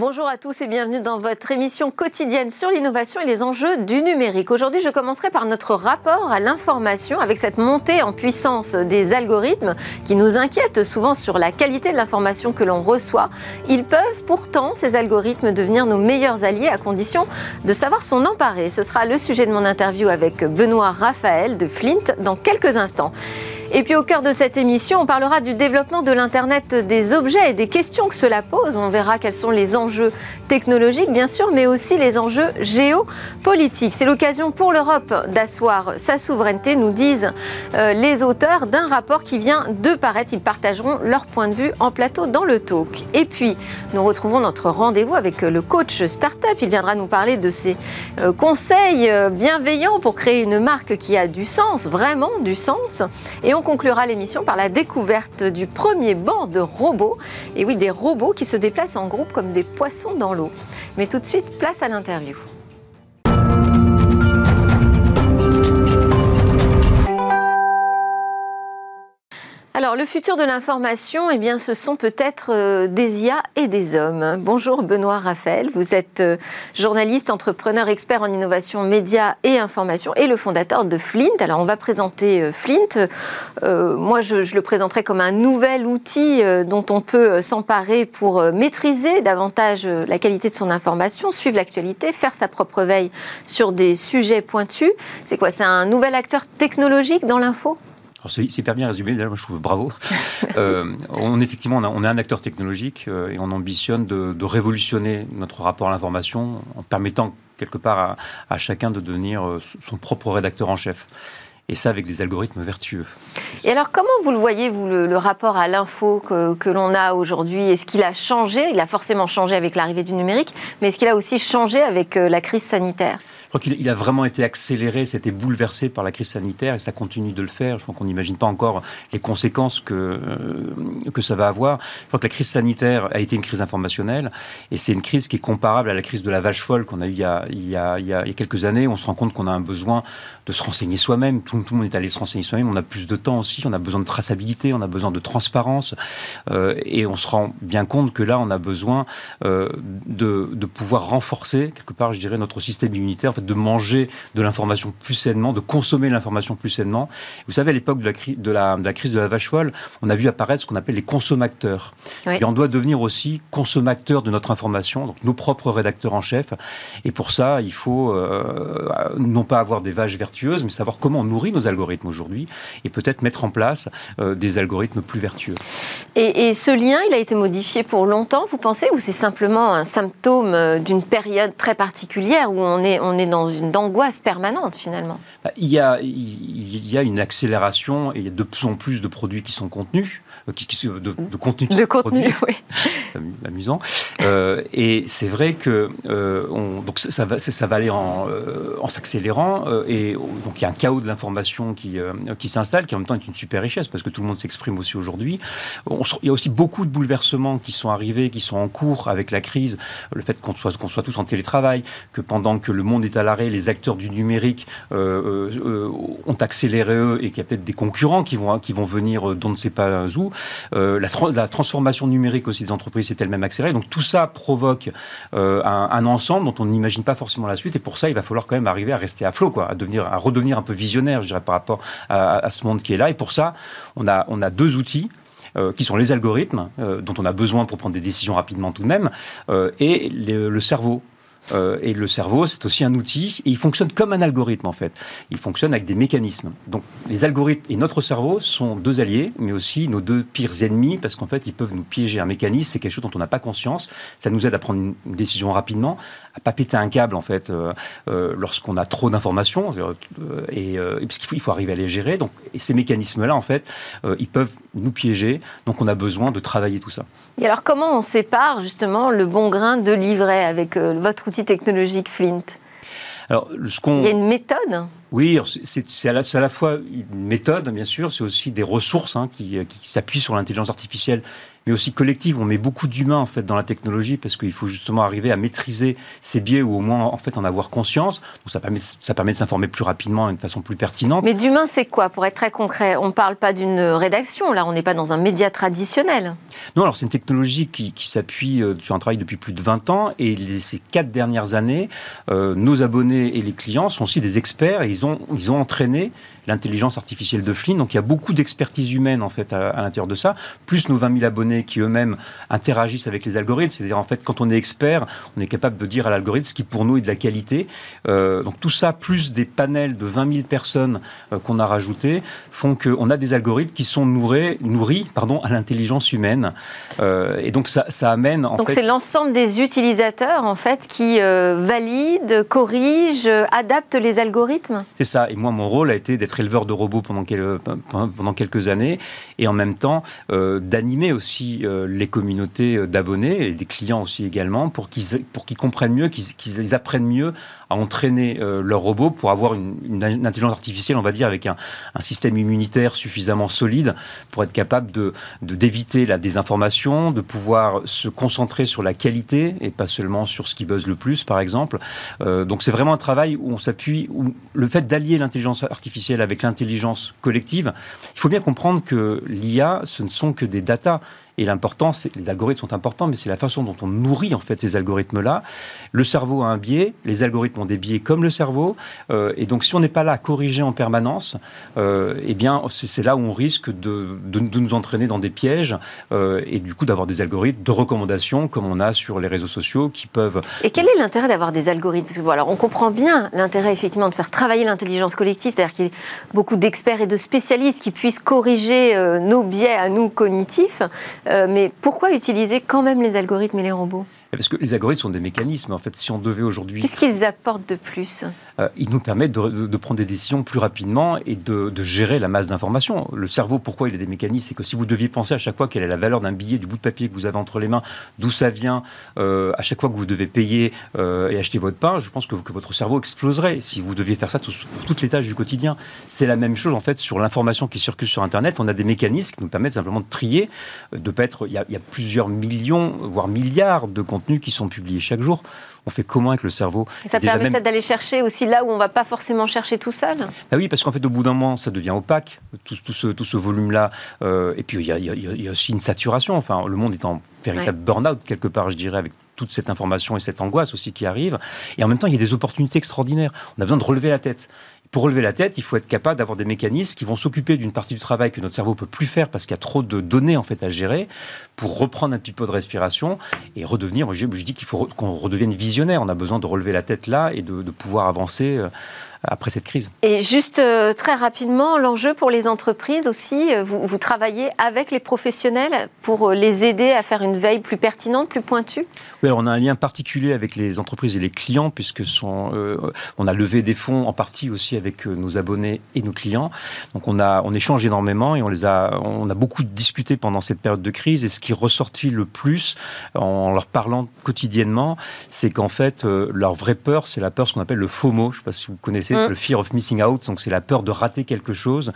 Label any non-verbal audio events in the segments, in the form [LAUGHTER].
Bonjour à tous et bienvenue dans votre émission quotidienne sur l'innovation et les enjeux du numérique. Aujourd'hui, je commencerai par notre rapport à l'information avec cette montée en puissance des algorithmes qui nous inquiètent souvent sur la qualité de l'information que l'on reçoit. Ils peuvent pourtant, ces algorithmes, devenir nos meilleurs alliés à condition de savoir s'en emparer. Ce sera le sujet de mon interview avec Benoît Raphaël de Flint dans quelques instants. Et puis au cœur de cette émission, on parlera du développement de l'Internet des objets et des questions que cela pose. On verra quels sont les enjeux technologiques, bien sûr, mais aussi les enjeux géopolitiques. C'est l'occasion pour l'Europe d'asseoir sa souveraineté, nous disent euh, les auteurs d'un rapport qui vient de paraître. Ils partageront leur point de vue en plateau dans le talk. Et puis, nous retrouvons notre rendez-vous avec le coach Startup. Il viendra nous parler de ses euh, conseils euh, bienveillants pour créer une marque qui a du sens, vraiment du sens. Et on conclura l'émission par la découverte du premier banc de robots. Et oui, des robots qui se déplacent en groupe comme des poissons dans l'eau. Mais tout de suite, place à l'interview. Alors, le futur de l'information, eh bien, ce sont peut-être euh, des IA et des hommes. Bonjour Benoît Raphaël, vous êtes euh, journaliste, entrepreneur, expert en innovation, médias et information et le fondateur de Flint. Alors, on va présenter euh, Flint. moi, je, le présenterai comme un nouvel outil dont on peut s'emparer pour maîtriser davantage la qualité de son information, suivre l'actualité, faire sa propre veille sur des sujets pointus. C'est quoi? C'est un nouvel acteur technologique dans l'info? C'est hyper bien résumé, d'ailleurs, je trouve bravo. [LAUGHS] euh, on, effectivement, on, est un acteur technologique euh, et on ambitionne de, de, révolutionner notre rapport à l'information en permettant quelque part à, à, chacun de devenir euh, son propre rédacteur en chef et ça avec des algorithmes vertueux. Et alors, comment vous le voyez, vous, le, rapport à l'info que, que l'on a aujourd'hui? Est-ce qu'il a changé? Il a forcément changé avec l'arrivée du numérique, mais est-ce qu'il a aussi changé avec la crise sanitaire? Crois qu'il a vraiment été accéléré, c'était bouleversé par la crise sanitaire et ça continue de le faire. Je crois qu'on n'imagine pas encore les conséquences que, euh, que ça va avoir. Je crois que la crise sanitaire a été une crise informationnelle et c'est une crise qui est comparable à la crise de la vache folle qu'on a eue il y a, il, y a, il y a, quelques années. On se rend compte qu'on a un besoin de se renseigner soi-même. Tout, tout, le monde est allé se renseigner soi-même. On a plus de temps aussi. On a besoin de traçabilité. On a besoin de transparence. Euh, et on se rend bien compte que là, on a besoin euh, de, de pouvoir renforcer, quelque part, je dirais, notre système immunitaire de manger de l'information plus sainement, de consommer l'information plus sainement. Vous savez, à l'époque de la, de, la, de la, crise de la vache folle, on a vu apparaître ce qu'on appelle les consommateurs. Et on doit devenir aussi consommateurs de notre information, donc nos propres rédacteurs en chef. Et pour ça, il faut euh, non pas avoir des vaches vertueuses, mais savoir comment on nourrit nos algorithmes aujourd'hui et peut-être mettre en place euh, des algorithmes plus vertueux. Et, et, ce lien, il a été modifié pour longtemps, vous pensez, ou c'est simplement un symptôme euh, d'une période très particulière où on est, on est dans une angoisse permanente finalement. Bah, il y, a, il y a une accélération et il y a de plus en plus de produits qui sont contenus, euh, qui, de, de contenu. De contenu, oui. [LAUGHS] Amusant. Euh, et c'est vrai que euh, on, donc ça va, ça va aller en, en s'accélérant et donc il y a un chaos de l'information qui, qui s'installe, qui en même temps est une super richesse parce que tout le monde s'exprime aussi aujourd'hui. Il y a aussi beaucoup de bouleversements qui sont arrivés, qui sont en cours avec la crise, le fait qu'on soit, qu'on soit tous en télétravail, que pendant que le monde est à l'arrêt, les acteurs du numérique euh, euh, ont accéléré eux et qu'il y a peut-être des concurrents qui vont, qui vont venir d'on ne sait pas où. Euh, la, transformation numérique aussi des entreprises s'est elle-même accélérée. Donc tout ça provoque un, ensemble dont on n'imagine pas forcément la suite. Et pour ça, il va falloir quand même arriver à rester à flot, quoi, à, devenir, à redevenir un peu visionnaire, je dirais, par rapport à, ce monde qui est là. Et pour ça, on a, on a deux outils. Euh, qui sont les algorithmes, euh, dont on a besoin pour prendre des décisions rapidement tout de même, euh, et le cerveau. Euh, et le cerveau, c'est aussi un outil, et il fonctionne comme un algorithme en fait. Il fonctionne avec des mécanismes. Donc les algorithmes et notre cerveau sont deux alliés, mais aussi nos deux pires ennemis, parce qu'en fait, ils peuvent nous piéger. Un mécanisme, c'est quelque chose dont on n'a pas conscience. Ça nous aide à prendre une, décision rapidement, à pas péter un câble en fait euh, euh, lorsqu'on a trop d'informations, et, parce qu'il faut, arriver à les gérer. Donc, et ces mécanismes-là, en fait, ils peuvent nous piéger. Donc on a besoin de travailler tout ça. Et alors comment on sépare justement le bon grain de l'ivraie avec votre outil technologique Flint alors, ce Il y a une méthode Oui, c'est à, à, la fois une méthode, bien sûr, c'est aussi des ressources hein, qui, qui s'appuient sur l'intelligence artificielle, mais aussi collective. On met beaucoup d'humains en fait dans la technologie parce qu'il faut justement arriver à maîtriser ces biais ou au moins en fait en avoir conscience. Donc ça permet, ça permet de s'informer plus rapidement et de façon plus pertinente. Mais d'humain, c'est quoi? Pour être très concret, on ne parle pas d'une rédaction. Là, on n'est pas dans un média traditionnel. Non, alors c'est une technologie qui, s'appuie euh, sur un travail depuis plus de 20 ans et ces quatre dernières années, euh, nos abonnés et les clients sont aussi des experts et ils ont, ils ont entraîné l'intelligence artificielle de Flynn. Donc il y a beaucoup d'expertise humaine en fait à, l'intérieur de ça, plus nos 20 000 abonnés qui eux-mêmes interagissent avec les algorithmes. C'est-à-dire en fait quand on est expert, on est capable de dire à l'algorithme ce qui pour nous est de la qualité. Euh, donc tout ça, plus des panels de 20 000 personnes euh, qu'on a rajoutés, font qu'on a des algorithmes qui sont nourris, nourris pardon, à l'intelligence humaine. Euh, et donc ça, ça amène en donc c'est l'ensemble des utilisateurs en fait qui valident, corrigent, adaptent les algorithmes? C'est ça. Et moi mon rôle a été d'être éleveur de robots pendant, pendant quelques années et en même temps euh, d'animer aussi euh, les communautés euh, d'abonnés et des clients aussi également pour qu'ils pour qu'ils comprennent mieux, qu'ils apprennent mieux à entraîner leurs robots pour avoir une, intelligence artificielle, on va dire, avec un, système immunitaire suffisamment solide pour être capable de d'éviter la désinformation, de pouvoir se concentrer sur la qualité et pas seulement sur ce qui buzz le plus, par exemple. donc c'est vraiment un travail où on s'appuie, où le fait d'allier l'intelligence artificielle avec l'intelligence collective, il faut bien comprendre que l'IA, ce ne sont que des datas. Et l'important, les algorithmes sont importants, mais c'est la façon dont on nourrit en fait ces algorithmes-là. Le cerveau a un biais, les algorithmes ont des biais comme le cerveau, euh, et donc si on n'est pas là à corriger en permanence, euh, eh bien c'est là où on risque de, nous entraîner dans des pièges euh, et du coup d'avoir des algorithmes de recommandation comme on a sur les réseaux sociaux qui peuvent. Et quel est l'intérêt d'avoir des algorithmes? Parce que voilà, on comprend bien l'intérêt effectivement de faire travailler l'intelligence collective, c'est-à-dire qu'il y ait beaucoup d'experts et de spécialistes qui puissent corriger nos biais à nous cognitifs. Euh, mais pourquoi utiliser quand même les algorithmes et les robots? Parce que les algorithmes sont des mécanismes. En fait, si on devait aujourd'hui. Qu'est-ce qu'ils apportent de plus euh, Ils nous permettent de, prendre des décisions plus rapidement et de, gérer la masse d'informations. Le cerveau, pourquoi il a des mécanismes? C'est que si vous deviez penser à chaque fois quelle est la valeur d'un billet, du bout de papier que vous avez entre les mains, d'où ça vient, euh, à chaque fois que vous devez payer euh, et acheter votre pain, je pense que, votre cerveau exploserait si vous deviez faire ça pour toutes les tâches du quotidien. C'est la même chose en fait sur l'information qui circule sur Internet. On a des mécanismes qui nous permettent simplement de trier, de pas être. Il y a, il y a plusieurs millions, voire milliards de contenus qui sont publiés chaque jour. On fait comment avec le cerveau Ça permet peut-être d'aller chercher aussi là où on ne va pas forcément chercher tout seul? Bah Oui, parce qu'en fait, au bout d'un moment, ça devient opaque, tout, tout ce, tout ce volume-là. Euh, et puis, il y, a, y, a, aussi une saturation. Enfin, le monde est en véritable burn-out, quelque part, je dirais, avec toute cette information et cette angoisse aussi qui arrive. Et en même temps, il y a des opportunités extraordinaires. On a besoin de relever la tête. Pour relever la tête, il faut être capable d'avoir des mécanismes qui vont s'occuper d'une partie du travail que notre cerveau peut plus faire parce qu'il y a trop de données en fait à gérer, pour reprendre un petit peu de respiration et redevenir. Je, dis qu'il faut qu'on redevienne visionnaire. On a besoin de relever la tête là et de, de pouvoir avancer euh, après cette crise. Et juste euh, très rapidement, l'enjeu pour les entreprises aussi, euh, vous, travaillez avec les professionnels pour euh, les aider à faire une veille plus pertinente, plus pointue? Oui, on a un lien particulier avec les entreprises et les clients, puisque sont, on a levé des fonds en partie aussi avec nos abonnés et nos clients. Donc on, a, on échange énormément et on, les a, on a beaucoup discuté pendant cette période de crise. Et ce qui est ressorti le plus en leur parlant quotidiennement, c'est qu'en fait, leur vraie peur, c'est la peur, ce qu'on appelle le FOMO. Je ne sais pas si vous connaissez c'est mm. le fear of missing out, donc c'est la peur de rater quelque chose.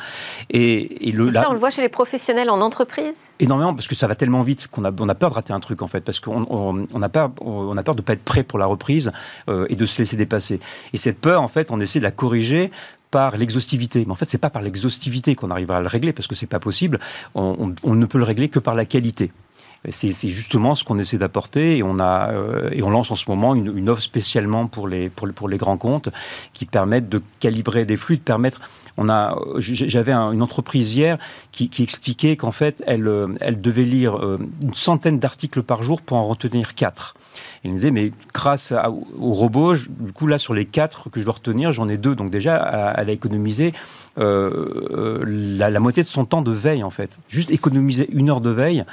Et, le, ça, on le voit chez les professionnels en entreprise? Énormément, parce que ça va tellement vite qu'on a, on a peur de rater un truc, en fait, parce qu'on on, a, peur, on a peur de ne pas être prêt pour la reprise euh, et de se laisser dépasser. Et cette peur, en fait, on essaie de la corriger par l'exhaustivité. Mais en fait, c'est pas par l'exhaustivité qu'on arrivera à le régler, parce que c'est pas possible. On, on, ne peut le régler que par la qualité. C'est justement ce qu'on essaie d'apporter et on euh, et on lance en ce moment une, offre spécialement pour les pour, les grands comptes qui permettent de calibrer des flux, de permettre. J'avais une entreprise hier qui, expliquait qu'en fait elle euh, elle devait lire euh, une centaine d'articles par jour pour en retenir quatre. Il me disait mais grâce au robot, du coup là sur les quatre que je dois retenir, j'en ai deux donc déjà elle a économisé la moitié de son temps de veille en fait. Juste économiser une heure de veille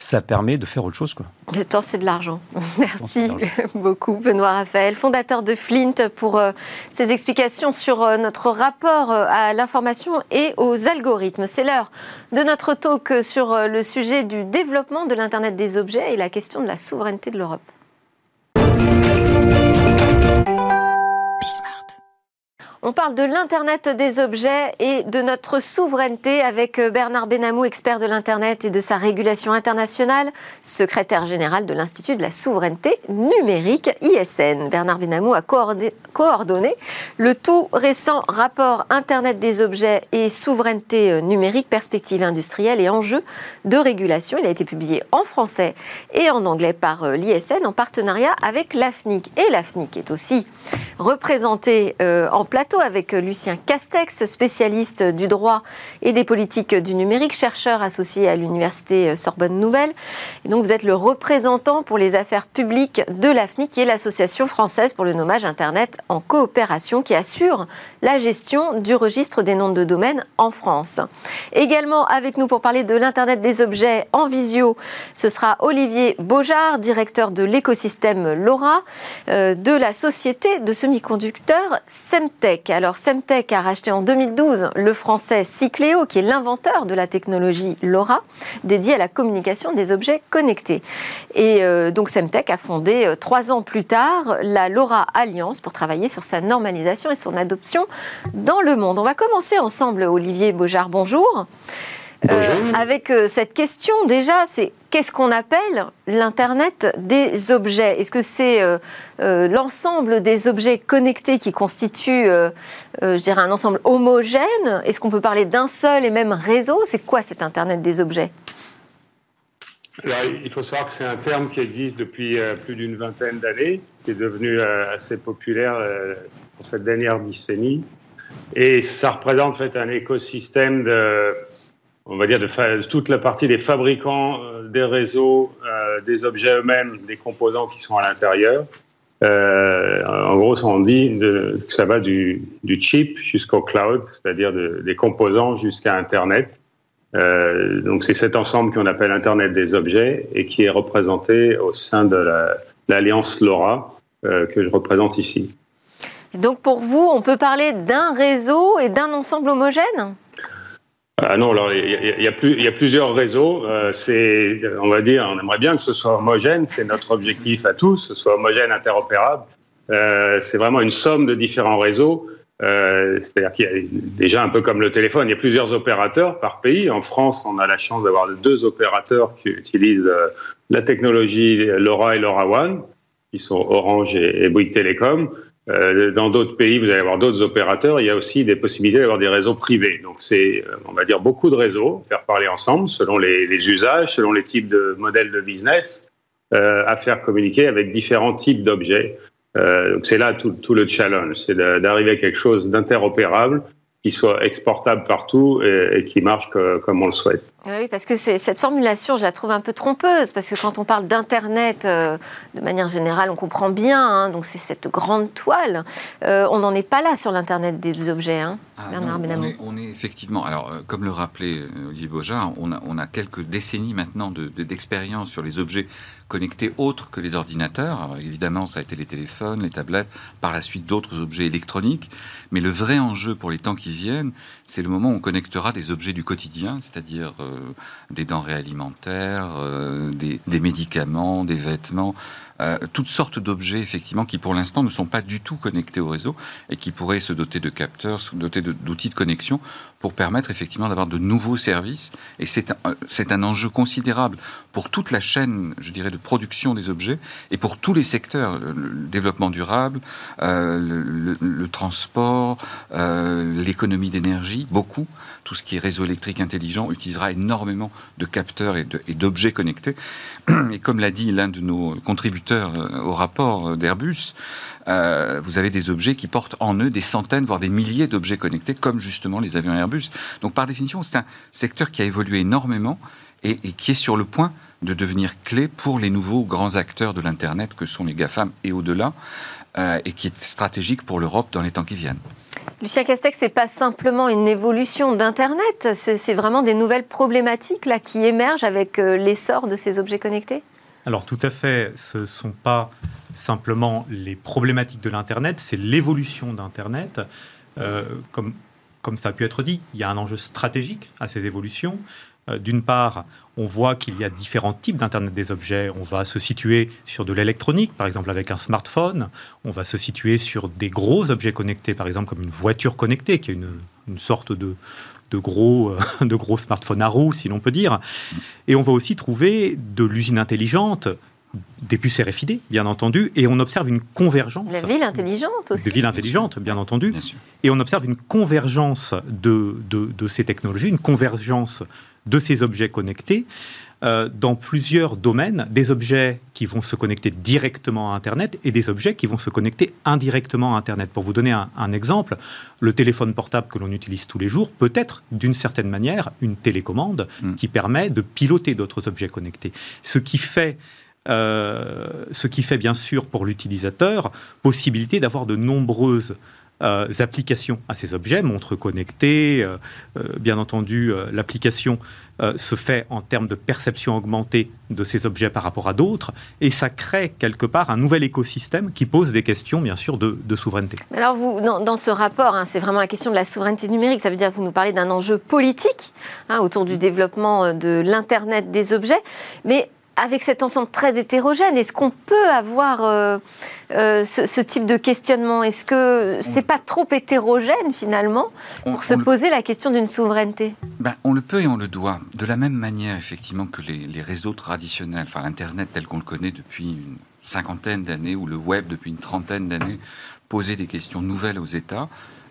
ça permet de faire autre chose. Quoi. Le temps, c'est de l'argent. [LAUGHS] Merci beaucoup, Benoît Raphaël, fondateur de Flint, pour euh, ces explications sur euh, notre rapport euh, à l'information et aux algorithmes. C'est l'heure de notre talk sur le sujet du développement de l'Internet des objets et la question de la souveraineté de l'Europe. On parle de l'Internet des objets et de notre souveraineté avec euh, Bernard Benamou, expert de l'Internet et de sa régulation internationale, secrétaire général de l'Institut de la souveraineté numérique, ISN. Bernard Benamou a coordonné le tout récent rapport Internet des objets et souveraineté euh, numérique, perspectives industrielles et enjeux de régulation. Il a été publié en français et en anglais par euh, l'ISN en partenariat avec l'AFNIC. Et l'AFNIC est aussi représenté en plateau avec Lucien Castex, spécialiste du droit et des politiques du numérique, chercheur associé à l'université Sorbonne Nouvelle. Et donc vous êtes le représentant pour les affaires publiques de l'AFNI, qui est l'association française pour le nommage Internet en coopération, qui assure la gestion du registre des noms de domaine en France. Également avec nous pour parler de l'Internet des objets en visio, ce sera Olivier Beaujard, directeur de l'écosystème LoRa, euh, de la société de semi-conducteurs Semtech. Alors Semtech a racheté en 2012 le français Cycléo, qui est l'inventeur de la technologie LoRa, dédiée à la communication des objets connectés. Et euh, donc Semtech a fondé euh, trois ans plus tard la LoRa Alliance pour travailler sur sa normalisation et son adoption dans le monde. On va commencer ensemble, Olivier Beaujard, bonjour. Euh, avec euh, cette question déjà, c'est qu'est-ce qu'on appelle l'Internet des objets? Est-ce que c'est euh, l'ensemble des objets connectés qui constituent, je dirais, un ensemble homogène? Est-ce qu'on peut parler d'un seul et même réseau? C'est quoi cet Internet des objets? Il faut savoir que c'est un terme qui existe depuis plus d'une vingtaine d'années, qui est devenu assez populaire pour cette dernière décennie. Et ça représente en fait un écosystème de, on va dire, de, toute la partie des fabricants euh, des réseaux, euh, des objets eux-mêmes, des composants qui sont à l'intérieur. Euh, en gros, on dit que ça va du, chip jusqu'au cloud, c'est-à-dire des composants jusqu'à Internet. Donc c'est cet ensemble qu'on appelle Internet des objets et qui est représenté au sein de l'alliance LoRa que je représente ici. Donc pour vous, on peut parler d'un réseau et d'un ensemble homogène? Ah non, alors il y, a, y a plusieurs réseaux. Euh, c'est, on va dire, on aimerait bien que ce soit homogène. C'est notre objectif à tous, ce soit homogène, interopérable. Euh, c'est vraiment une somme de différents réseaux. Euh, c'est-à-dire qu'il y a déjà un peu comme le téléphone, il y a plusieurs opérateurs par pays. En France, on a la chance d'avoir deux opérateurs qui utilisent la technologie LoRa et LoRaWAN, qui sont Orange et, Bouygues Télécom. Euh, dans d'autres pays, vous allez avoir d'autres opérateurs. Il y a aussi des possibilités d'avoir des réseaux privés. Donc, c'est, euh, on va dire, beaucoup de réseaux, faire parler ensemble selon les, usages, selon les types de modèles de business, euh, à faire communiquer avec différents types d'objets. donc, c'est là tout, le challenge, c'est d'arriver à quelque chose d'interopérable qui soit exportable partout et, qui marche comme on le souhaite. Oui, parce que cette formulation, je la trouve un peu trompeuse, parce que quand on parle d'Internet, euh, de manière générale, on comprend bien, hein, donc c'est cette grande toile. Euh, on n'en est pas là sur l'Internet des objets, hein, ah Bernard non, on, est, effectivement, alors euh, comme le rappelait Olivier Beaujard, on a, on a quelques décennies maintenant d'expérience de, sur les objets connectés autres que les ordinateurs. Évidemment, ça a été les téléphones, les tablettes, par la suite d'autres objets électroniques, mais le vrai enjeu pour les temps qui viennent, c'est le moment où on connectera des objets du quotidien, c'est-à-dire euh, des denrées alimentaires, euh, des, médicaments, des vêtements, euh, toutes sortes d'objets effectivement qui pour l'instant ne sont pas du tout connectés au réseau et qui pourraient se doter de capteurs, se doter d'outils de, connexion pour permettre effectivement d'avoir de nouveaux services. Et c'est un, un enjeu considérable pour toute la chaîne, je dirais, de production des objets et pour tous les secteurs, le, développement durable, le, le, transport, l'économie d'énergie, beaucoup. Tout ce qui est réseau électrique intelligent utilisera énormément de capteurs et d'objets connectés. [CLEARS THROAT] Et comme l'a dit l'un de nos contributeurs euh, au rapport d'Airbus, euh, vous avez des objets qui portent en eux des centaines, voire des milliers d'objets connectés, comme justement les avions Airbus. Donc par définition, c'est un secteur qui a évolué énormément et, qui est sur le point de devenir clé pour les nouveaux grands acteurs de l'Internet que sont les GAFAM et au-delà, euh, et qui est stratégique pour l'Europe dans les temps qui viennent. Lucien Castex, n'est pas simplement une évolution d'Internet, c'est vraiment des nouvelles problématiques là, qui émergent avec euh, l'essor de ces objets connectés? Alors tout à fait, ce ne sont pas simplement les problématiques de l'Internet, c'est l'évolution d'Internet. Euh, comme, comme ça a pu être dit, il y a un enjeu stratégique à ces évolutions. D'une part, on voit qu'il y a différents types d'Internet des objets. On va se situer sur de l'électronique, par exemple avec un smartphone. On va se situer sur des gros objets connectés, par exemple comme une voiture connectée, qui est une, sorte de, de gros, [LAUGHS] de gros smartphones à roues, si l'on peut dire. Et on va aussi trouver de l'usine intelligente, des puces RFID, bien entendu, et on observe une convergence. La ville intelligente aussi. Des villes intelligentes, bien, entendu. Et on observe une convergence de, de, ces technologies, une convergence de ces objets connectés euh, dans plusieurs domaines, des objets qui vont se connecter directement à Internet et des objets qui vont se connecter indirectement à Internet. Pour vous donner un, exemple, le téléphone portable que l'on utilise tous les jours peut être d'une certaine manière une télécommande mm. qui permet de piloter d'autres objets connectés. Ce qui fait euh, ce qui fait bien sûr pour l'utilisateur possibilité d'avoir de nombreuses euh, applications à ces objets, montres connectées, euh, bien entendu l'application se fait en termes de perception augmentée de ces objets par rapport à d'autres, et ça crée quelque part un nouvel écosystème qui pose des questions, bien sûr, de, souveraineté. Alors, vous, dans, ce rapport, hein, c'est vraiment la question de la souveraineté numérique, ça veut dire que vous nous parlez d'un enjeu politique hein, autour du développement de l'Internet des objets, mais avec cet ensemble très hétérogène, est-ce qu'on peut avoir euh, euh, ce, type de questionnement? Est-ce que c'est pas trop hétérogène finalement pour se poser la question d'une souveraineté? Ben, On le peut et on le doit. De la même manière, effectivement, que les, réseaux traditionnels, enfin l'Internet tel qu'on le connaît depuis une cinquantaine d'années, ou le web depuis une trentaine d'années, posaient des questions nouvelles aux États.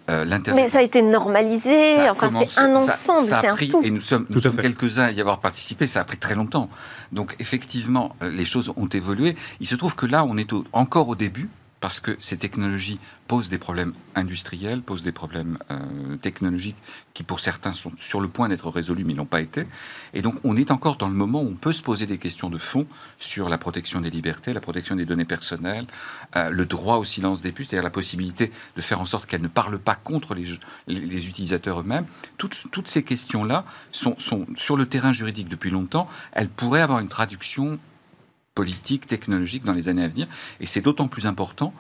Euh, Mais ça a été normalisé, enfin c'est un ensemble, c'est un tout. Et nous sommes, quelques-uns à y avoir participé, ça a pris très longtemps. Donc effectivement, euh, les choses ont évolué. Il se trouve que là, on est encore au début, parce que ces technologies posent des problèmes industriels, posent des problèmes euh, technologiques qui pour certains sont sur le point d'être résolus mais n'ont pas été. Et donc on est encore dans le moment où on peut se poser des questions de fond sur la protection des libertés, la protection des données personnelles, euh, le droit au silence des puces, c'est-à-dire la possibilité de faire en sorte qu'elles ne parlent pas contre les, utilisateurs eux-mêmes. Toutes, ces questions-là sont sur le terrain juridique depuis longtemps. Elles pourraient avoir une traduction politique, technologique dans les années à venir. Et c'est d'autant plus important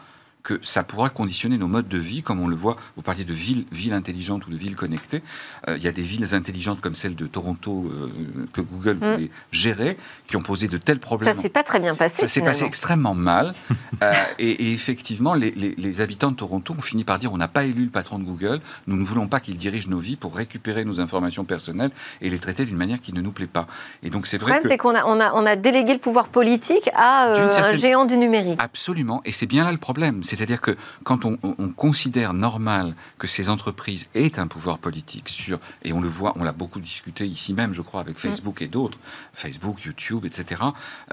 que ça pourra conditionner nos modes de vie, comme on le voit, vous parliez de villes, villes intelligentes ou de villes connectées. Euh, il y a des villes intelligentes comme celle de Toronto euh, que Google mm. voulait gérer, qui ont posé de tels problèmes. Ça s'est pas très bien passé. Ça s'est passé extrêmement mal. [LAUGHS] Euh, et, effectivement, les, les, habitants de Toronto ont fini par dire on n'a pas élu le patron de Google, nous ne voulons pas qu'il dirige nos vies pour récupérer nos informations personnelles et les traiter d'une manière qui ne nous plaît pas. Et donc c'est vrai. Le problème, c'est qu'on a, on a, on a délégué le pouvoir politique à un géant du numérique. Absolument. Et c'est bien là le problème. C'est c'est-à-dire que quand on, considère normal que ces entreprises aient un pouvoir politique sur, et on le voit, on l'a beaucoup discuté ici même, je crois, avec Facebook et d'autres, Facebook, YouTube, etc.,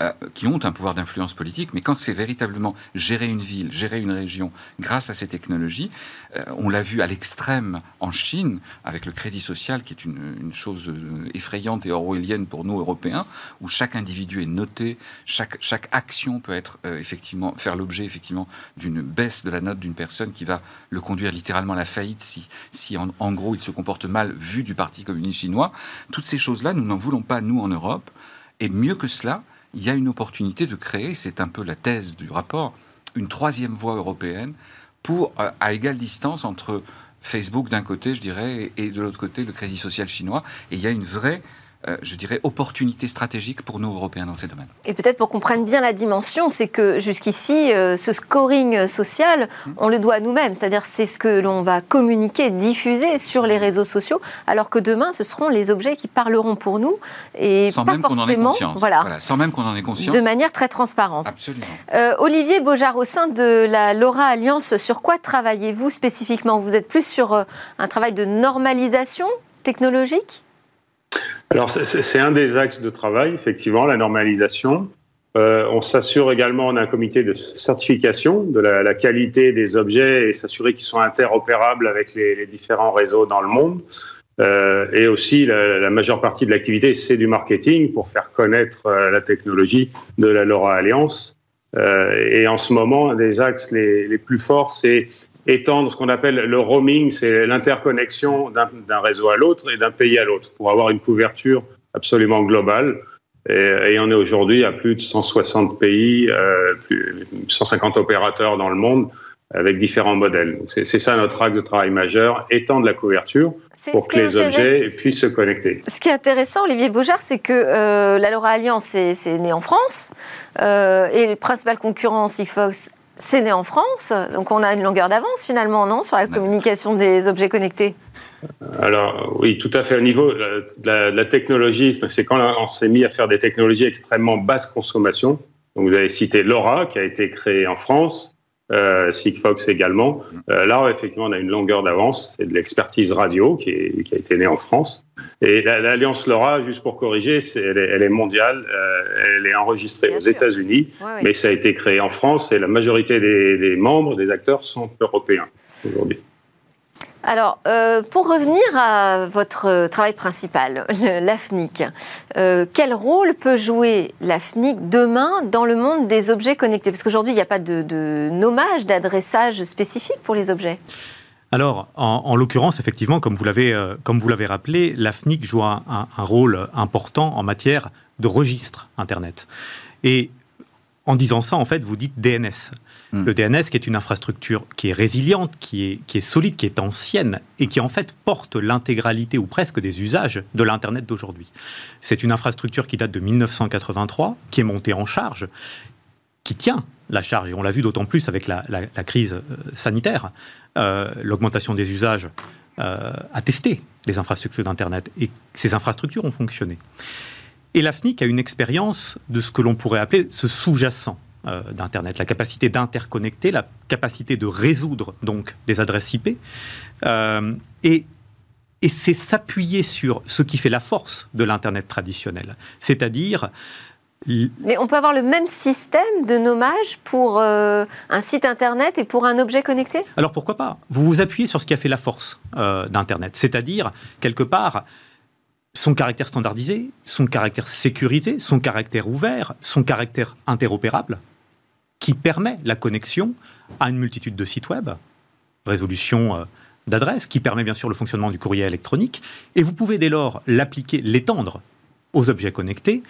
euh, qui ont un pouvoir d'influence politique, mais quand c'est véritablement gérer une ville, gérer une région grâce à ces technologies, euh, on l'a vu à l'extrême en Chine, avec le crédit social, qui est une, chose euh, effrayante et orwellienne pour nous, Européens, où chaque individu est noté, chaque, chaque action peut être effectivement, faire l'objet effectivement d'une baisse de la note d'une personne qui va le conduire littéralement à la faillite si, si en, gros il se comporte mal vu du Parti communiste chinois. Toutes ces choses-là, nous n'en voulons pas, nous, en Europe. Et mieux que cela, il y a une opportunité de créer, c'est un peu la thèse du rapport, une troisième voie européenne pour, euh, à égale distance entre Facebook d'un côté, je dirais, et de l'autre côté, le Crédit social chinois. Et il y a une vraie euh, je dirais, opportunité stratégique pour nous, Européens, dans ces domaines. Et peut-être pour qu'on prenne bien la dimension, c'est que jusqu'ici, euh, ce scoring social, hum. on le doit à nous-mêmes. C'est-à-dire, c'est ce que l'on va communiquer, diffuser sur les réseaux sociaux, alors que demain, ce seront les objets qui parleront pour nous et sans pas même qu'on en ait conscience. Voilà. sans même qu'on en ait conscience. De manière très transparente. Absolument. Euh, Olivier Beaujard, au sein de la LoRa Alliance, sur quoi travaillez-vous spécifiquement? Vous êtes plus sur un travail de normalisation technologique? Alors, c'est un des axes de travail, effectivement, la normalisation. Euh, on s'assure également d'un comité de certification de la, qualité des objets et s'assurer qu'ils sont interopérables avec les, différents réseaux dans le monde. Euh, et aussi, la, majeure partie de l'activité, c'est du marketing pour faire connaître euh, la technologie de la LoRa Alliance. et en ce moment, un des axes les plus forts, c'est étendre ce qu'on appelle le roaming, c'est l'interconnexion d'un réseau à l'autre et d'un pays à l'autre pour avoir une couverture absolument globale. Et, on est aujourd'hui à plus de 160 pays, euh, plus, 150 opérateurs dans le monde. avec différents modèles. C'est ça notre axe de travail majeur, étendre la couverture pour que les objets puissent se connecter. Ce qui est intéressant, Olivier Beaujard, c'est que euh, la LoRa Alliance, c'est né en France, euh, et le principal concurrent, Sigfox, c'est né en France, donc on a une longueur d'avance finalement, non, sur la communication des objets connectés? Alors oui, tout à fait. Au niveau de la, technologie, c'est quand on s'est mis à faire des technologies extrêmement basse consommation. Donc vous avez cité LoRa, qui a été créé en France, euh, Sigfox également. Euh, là, effectivement, on a une longueur d'avance. C'est de l'expertise radio qui, a été née en France. Et l'Alliance LoRa, juste pour corriger, elle, est, mondiale. Euh, elle est enregistrée aux États-Unis, mais ça a été créé en France et la majorité des membres, des acteurs, sont européens aujourd'hui. Alors, euh, pour revenir à votre travail principal, [LAUGHS] l'AFNIC, euh, quel rôle peut jouer l'AFNIC demain dans le monde des objets connectés? Parce qu'aujourd'hui, il n'y a pas de, nommage, d'adressage spécifique pour les objets. Alors, en, l'occurrence, effectivement, comme vous l'avez euh, rappelé, l'AFNIC joue un, un, rôle important en matière de registre Internet. Et en disant ça, en fait, vous dites DNS. Hmm. Le DNS, qui est une infrastructure qui est résiliente, qui est, qui est solide, qui est ancienne, et qui en fait porte l'intégralité ou presque des usages de l'Internet d'aujourd'hui. C'est une infrastructure qui date de 1983, qui est montée en charge, qui tient la charge, et on l'a vu d'autant plus avec la, crise euh, sanitaire, euh, l'augmentation des usages euh, a testé les infrastructures d'Internet, et ces infrastructures ont fonctionné. Et l'AFNIC a une expérience de ce que l'on pourrait appeler ce sous-jacent euh, d'Internet, la capacité d'interconnecter, la capacité de résoudre donc des adresses IP. Euh, et, et c'est s'appuyer sur ce qui fait la force de l'Internet traditionnel, c'est-à-dire mais on peut avoir le même système de nommage pour euh, un site internet et pour un objet connecté? Alors pourquoi pas? Vous vous appuyez sur ce qui a fait la force d'Internet, c'est-à-dire quelque part son caractère standardisé, son caractère sécurisé, son caractère ouvert, son caractère interopérable, qui permet la connexion à une multitude de sites web, résolution euh, d'adresses, qui permet bien sûr le fonctionnement du courrier électronique, et vous pouvez dès lors l'appliquer, l'étendre aux objets connectés,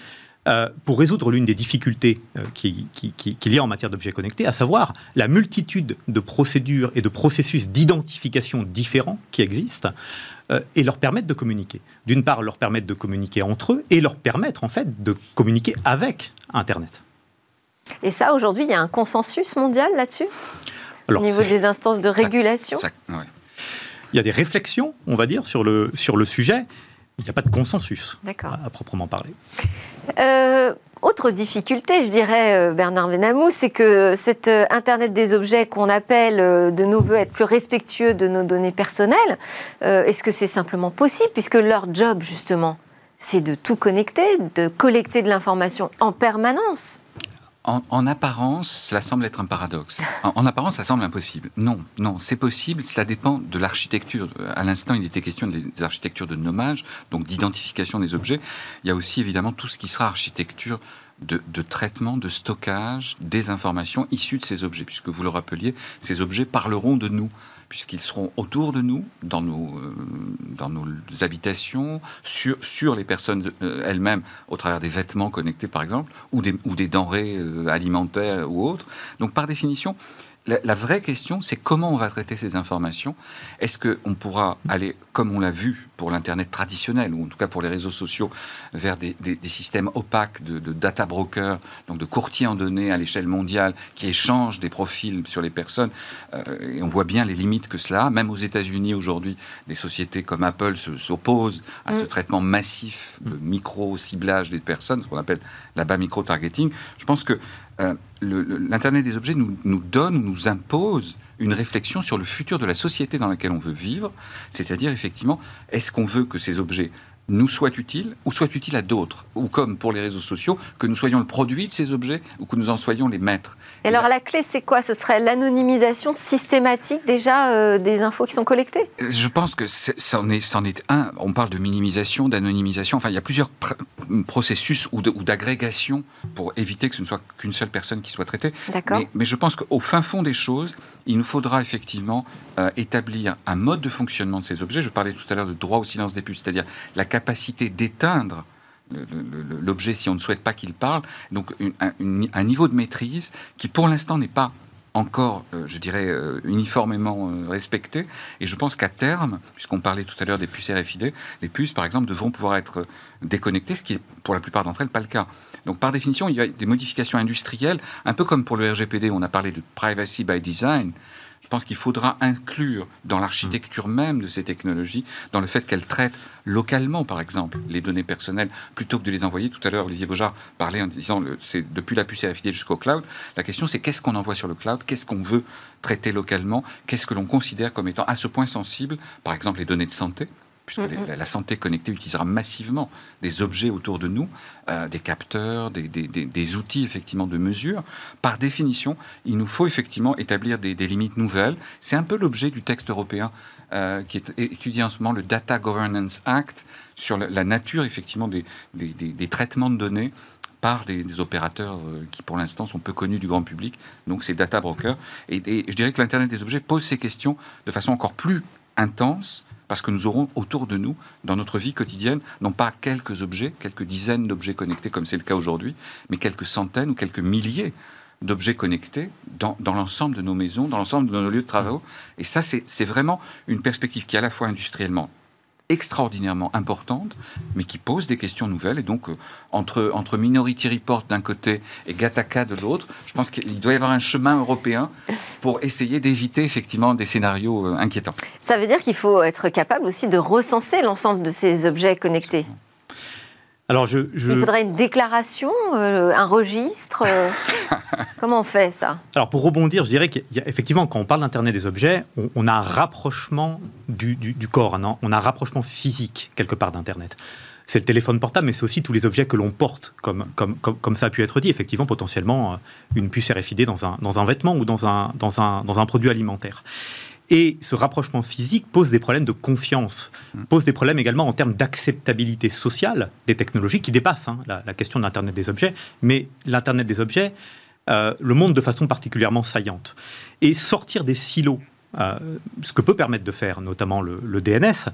euh, pour résoudre l'une des difficultés euh, qu'il qui, y a en matière d'objets connectés, à savoir la multitude de procédures et de processus d'identification différents qui existent, euh, et leur permettre de communiquer. D'une part, leur permettre de communiquer entre eux, et leur permettre en fait de communiquer avec Internet. Et ça, aujourd'hui, il y a un consensus mondial là-dessus? Au niveau des instances de régulation? Il y a des réflexions, on va dire, sur le, sur le sujet. Il n'y a pas de consensus à, proprement parler. Euh, autre difficulté, je dirais, euh, Bernard Venamou, c'est que cet euh, Internet des objets qu'on appelle de nos voeux être plus respectueux de nos données personnelles, est-ce que c'est simplement possible puisque leur job, justement, c'est de tout connecter, de collecter de l'information en permanence? En, apparence, cela semble être un paradoxe. En, apparence, ça semble impossible. Non, non, c'est possible. Cela dépend de l'architecture. À l'instant, il était question des architectures de nommage, donc d'identification des objets. Il y a aussi évidemment tout ce qui sera architecture de, de, traitement, de stockage des informations issues de ces objets, puisque vous le rappeliez, ces objets parleront de nous puisqu'ils seront autour de nous, dans nos, euh, dans nos habitations, sur, sur les personnes euh, elles-mêmes, au travers des vêtements connectés par exemple, ou des, ou des denrées euh, alimentaires ou autres. Donc par définition, la, vraie question, c'est comment on va traiter ces informations. Est-ce qu'on pourra aller, comme on l'a vu pour l'Internet traditionnel, ou en tout cas pour les réseaux sociaux, vers des, systèmes opaques de, data brokers, donc de courtiers en données à l'échelle mondiale, qui échangent des profils sur les personnes. Euh, et on voit bien les limites que cela a. Même aux États-Unis aujourd'hui, des sociétés comme Apple s'opposent à ce mm. traitement massif de micro-ciblage des personnes, ce qu'on appelle là-bas micro-targeting. Je pense que euh, l'Internet des objets nous, nous donne, nous impose une réflexion sur le futur de la société dans laquelle on veut vivre, c'est-à-dire effectivement, est-ce qu'on veut que ces objets nous soit utile ou soit utile à d'autres, ou comme pour les réseaux sociaux, que nous soyons le produit de ces objets ou que nous en soyons les maîtres. Et, alors la clé, c'est quoi? Ce serait l'anonymisation systématique déjà euh, des infos qui sont collectées? Je pense que c'en est, est, est, un. On parle de minimisation, d'anonymisation. Enfin, il y a plusieurs processus ou d'agrégation pour éviter que ce ne soit qu'une seule personne qui soit traitée. Mais, mais, je pense qu'au fin fond des choses, il nous faudra effectivement euh, établir un mode de fonctionnement de ces objets. Je parlais tout à l'heure de droit au silence des puces, c'est-à-dire la capacité d'éteindre l'objet si on ne souhaite pas qu'il parle. Donc un, niveau de maîtrise qui pour l'instant n'est pas encore, euh, je dirais, euh, uniformément euh, respectées. Et je pense qu'à terme, puisqu'on parlait tout à l'heure des puces RFID, les puces, par exemple, devront pouvoir être déconnectées, ce qui est pour la plupart d'entre elles pas le cas. Donc par définition, il y a des modifications industrielles, un peu comme pour le RGPD, on a parlé de privacy by design. Je pense qu'il faudra inclure dans l'architecture même de ces technologies, dans le fait qu'elles traitent localement, par exemple, les données personnelles, plutôt que de les envoyer. Tout à l'heure, Olivier Beaujard parlait en disant, c'est depuis la puce RFID jusqu'au cloud. La question, c'est qu'est-ce qu'on envoie sur le cloud? Qu'est-ce qu'on veut traiter localement? Qu'est-ce que l'on considère comme étant à ce point sensible Par exemple, les données de santé? Puisque la santé connectée utilisera massivement des objets autour de nous, euh, des capteurs, des, outils effectivement de mesure. Par définition, il nous faut effectivement établir des, limites nouvelles. C'est un peu l'objet du texte européen euh, qui est étudié en ce moment, le Data Governance Act, sur la, nature effectivement des, traitements de données par des, opérateurs euh, qui, pour l'instant, sont peu connus du grand public. Donc, c'est data brokers. Et, et, je dirais que l'Internet des objets pose ces questions de façon encore plus intense parce que nous aurons autour de nous, dans notre vie quotidienne, non pas quelques objets, quelques dizaines d'objets connectés comme c'est le cas aujourd'hui, mais quelques centaines ou quelques milliers d'objets connectés dans, l'ensemble de nos maisons, dans l'ensemble de nos lieux de travail. Et ça, c'est vraiment une perspective qui est à la fois industriellement extraordinairement importante, mais qui pose des questions nouvelles. Et donc, euh, entre, entre Minority Report d'un côté et Gattaca de l'autre, je pense qu'il doit y avoir un chemin européen pour essayer d'éviter effectivement des scénarios euh, inquiétants. Ça veut dire qu'il faut être capable aussi de recenser l'ensemble de ces objets connectés? Alors je, Il faudrait une déclaration, euh, un registre. Euh, [LAUGHS] comment on fait ça? Alors pour rebondir, je dirais qu'effectivement, quand on parle d'Internet des objets, on, a un rapprochement du, corps, non? On a un rapprochement physique quelque part d'Internet. C'est le téléphone portable, mais c'est aussi tous les objets que l'on porte, comme, comme, comme, ça a pu être dit, effectivement, potentiellement euh, une puce RFID dans un, dans un vêtement ou dans un, dans un, dans un produit alimentaire. Et ce rapprochement physique pose des problèmes de confiance, mm. pose des problèmes également en termes d'acceptabilité sociale des technologies qui dépassent hein, la, question de l'Internet des objets, mais l'Internet des objets euh, le montre de façon particulièrement saillante. Et sortir des silos, euh, ce que peut permettre de faire notamment le, DNS,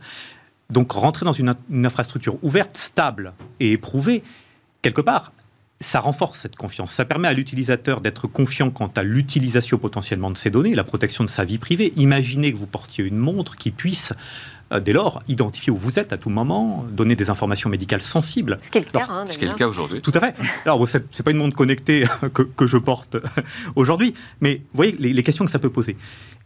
donc rentrer dans une, une, infrastructure ouverte, stable et éprouvée, quelque part, ça renforce cette confiance. Ça permet à l'utilisateur d'être confiant quant à l'utilisation potentiellement de ses données, la protection de sa vie privée. Imaginez que vous portiez une montre qui puisse euh, dès lors, identifier où vous êtes à tout moment, donner des informations médicales sensibles. Ce qui est le cas, hein, ce qui est le cas aujourd'hui. Tout à fait. Alors, bon, c'est pas une montre connectée [LAUGHS] que, que je porte [LAUGHS] aujourd'hui, mais vous voyez les, les, questions que ça peut poser.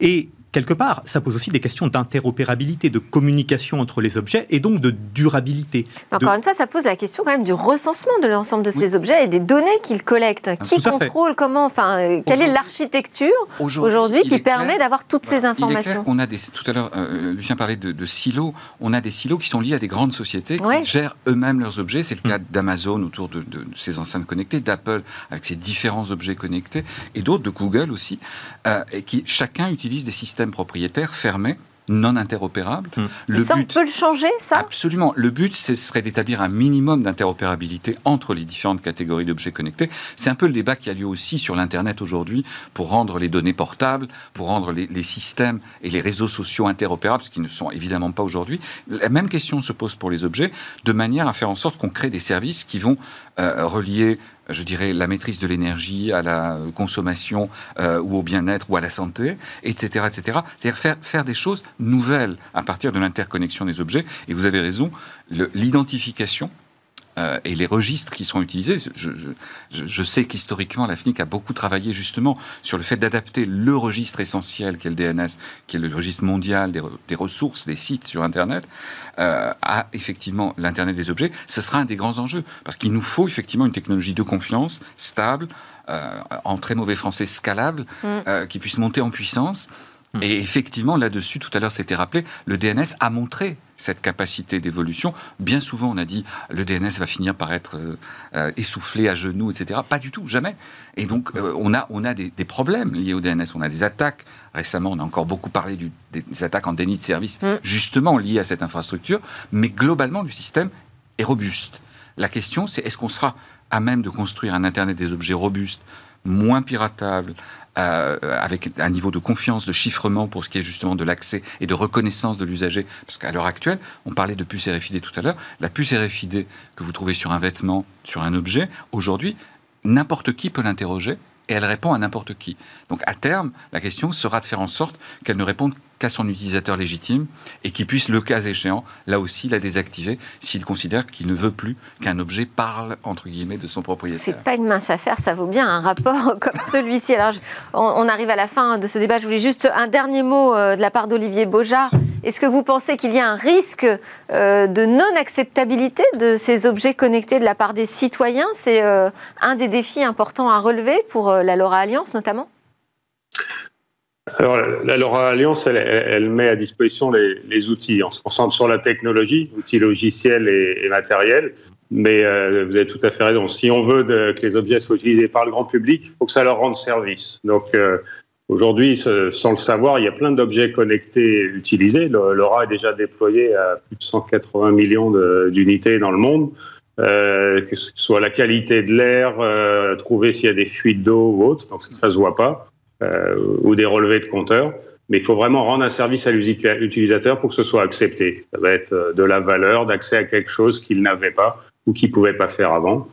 Et quelque part, ça pose aussi des questions d'interopérabilité, de communication entre les objets et donc de durabilité. Encore une fois, ça pose la question quand même du recensement de l'ensemble de ces objets et des données qu'ils collectent. Ah, qui contrôle comment Enfin, euh, quelle est l'architecture aujourd'hui qui permet d'avoir toutes ces informations On a des, tout à l'heure, euh, Lucien parlait de, silos. On a des silos qui sont liés à des grandes sociétés qui gèrent eux-mêmes leurs objets. C'est le cas mm. d'Amazon autour de, de, ces enceintes connectées, d'Apple avec ses différents objets connectés et d'autres de Google aussi, euh, et qui chacun utilise des systèmes propriétaire fermé non interopérable. Hmm. Le ça, but, on peut le changer, ça? Absolument. Le but, ce serait d'établir un minimum d'interopérabilité entre les différentes catégories d'objets connectés. C'est un peu le débat qui a lieu aussi sur l'Internet aujourd'hui pour rendre les données portables, pour rendre les, les, systèmes et les réseaux sociaux interopérables, ce qui ne sont évidemment pas aujourd'hui. La même question se pose pour les objets, de manière à faire en sorte qu'on crée des services qui vont euh, relier je dirais, la maîtrise de l'énergie à la consommation euh, ou au bien-être ou à la santé, etc. etc. C'est-à-dire faire, faire des choses nouvelles à partir de l'interconnexion des objets. Et vous avez raison, l'identification euh, et les registres qui seront utilisés. Je, je, je sais qu'historiquement, la FNIC a beaucoup travaillé justement sur le fait d'adapter le registre essentiel qu'est le DNS, qui est le registre mondial des, des ressources, des sites sur Internet, euh, à effectivement l'Internet des objets. Ce sera un des grands enjeux, parce qu'il nous faut effectivement une technologie de confiance, stable, euh, en très mauvais français scalable, mm. qui puisse monter en puissance Hmm. Et effectivement, là-dessus, tout à l'heure, c'était rappelé, le DNS a montré cette capacité d'évolution. Bien souvent, on a dit le DNS va finir par être euh, euh, essoufflé à genoux, etc. Pas du tout, jamais. Et donc, euh, on a, on a des, problèmes liés au DNS. On a des attaques. Récemment, on a encore beaucoup parlé des attaques en déni de service, hmm. justement liées à cette infrastructure. Mais globalement, le système est robuste. La question, c'est est-ce qu'on sera à même de construire un Internet des objets robuste, moins piratable, euh, avec un niveau de confiance, de chiffrement pour ce qui est justement de l'accès et de reconnaissance de l'usager. Parce qu'à l'heure actuelle, on parlait de puce RFID tout à l'heure, la puce RFID que vous trouvez sur un vêtement, sur un objet, aujourd'hui, n'importe qui peut l'interroger et elle répond à n'importe qui. Donc à terme, la question sera de faire en sorte qu'elle ne réponde qu'à son utilisateur légitime et qu'il puisse, le cas échéant, là aussi la désactiver s'il considère qu'il ne veut plus qu'un objet parle, entre guillemets, de son propriétaire. C'est pas une mince affaire, ça vaut bien un rapport [LAUGHS] comme celui-ci. Alors, on, arrive à la fin de ce débat. Je voulais juste un dernier mot euh, de la part d'Olivier Beaujard. Est-ce que vous pensez qu'il y a un risque euh, de non-acceptabilité de ces objets connectés de la part des citoyens? C'est euh, un des défis importants à relever pour la LoRa Alliance notamment? Alors, la LoRa Alliance, elle, met à disposition les, outils. On se concentre sur la technologie, outils logiciels et, matériels. Mais euh, vous avez tout à fait raison. Si on veut que les objets soient utilisés par le grand public, il faut que ça leur rende service. Donc, euh, aujourd'hui, sans le savoir, il y a plein d'objets connectés utilisés. LoRa est déjà déployé à plus de 180 millions d'unités dans le monde. Euh, que ce soit la qualité de l'air, trouver s'il y a des fuites d'eau ou autre, donc ça, ne se voit pas. Euh, ou des relevés de compteurs. Mais il faut vraiment rendre un service à l'utilisateur pour que ce soit accepté. Ça va être euh, de la valeur, d'accès à quelque chose qu'il n'avait pas ou qu'il ne pouvait pas faire avant.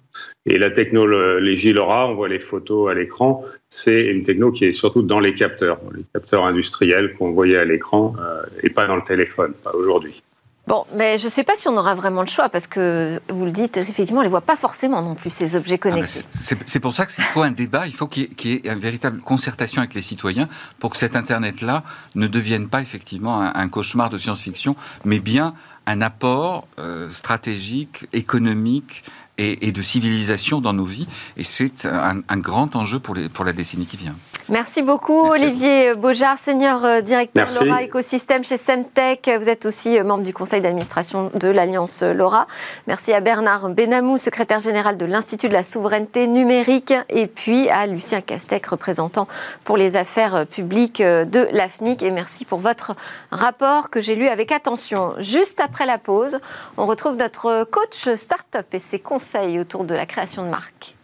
Et la technologie LoRa, on voit les photos à l'écran, c'est une techno qui est surtout dans les capteurs, les capteurs industriels qu'on voyait à l'écran euh, et pas dans le téléphone, pas aujourd'hui. Bon, mais je ne sais pas si on aura vraiment le choix, parce que vous le dites, effectivement, on ne les voit pas forcément non plus, ces objets ah, connectés. c'est pour ça qu'il faut un débat, il faut qu'il y, ait une véritable concertation avec les citoyens pour que cet Internet-là ne devienne pas effectivement un, cauchemar de science-fiction, mais bien un apport euh, stratégique, économique, et, de civilisation dans nos vies. Et c'est un, grand enjeu pour, les, pour la décennie qui vient. Merci beaucoup, Olivier Beaujard, senior euh, directeur LoRa Écosystème chez Semtech. Vous êtes aussi euh, membre du conseil d'administration de l'Alliance LoRa. Merci à Bernard Benamou, secrétaire général de l'Institut de la souveraineté numérique. Et puis à Lucien Castec, représentant pour les affaires publiques euh, de l'AFNIC. Et merci pour votre rapport que j'ai lu avec attention. Juste après la pause, on retrouve notre coach start-up et ses conseils autour de la création de marque.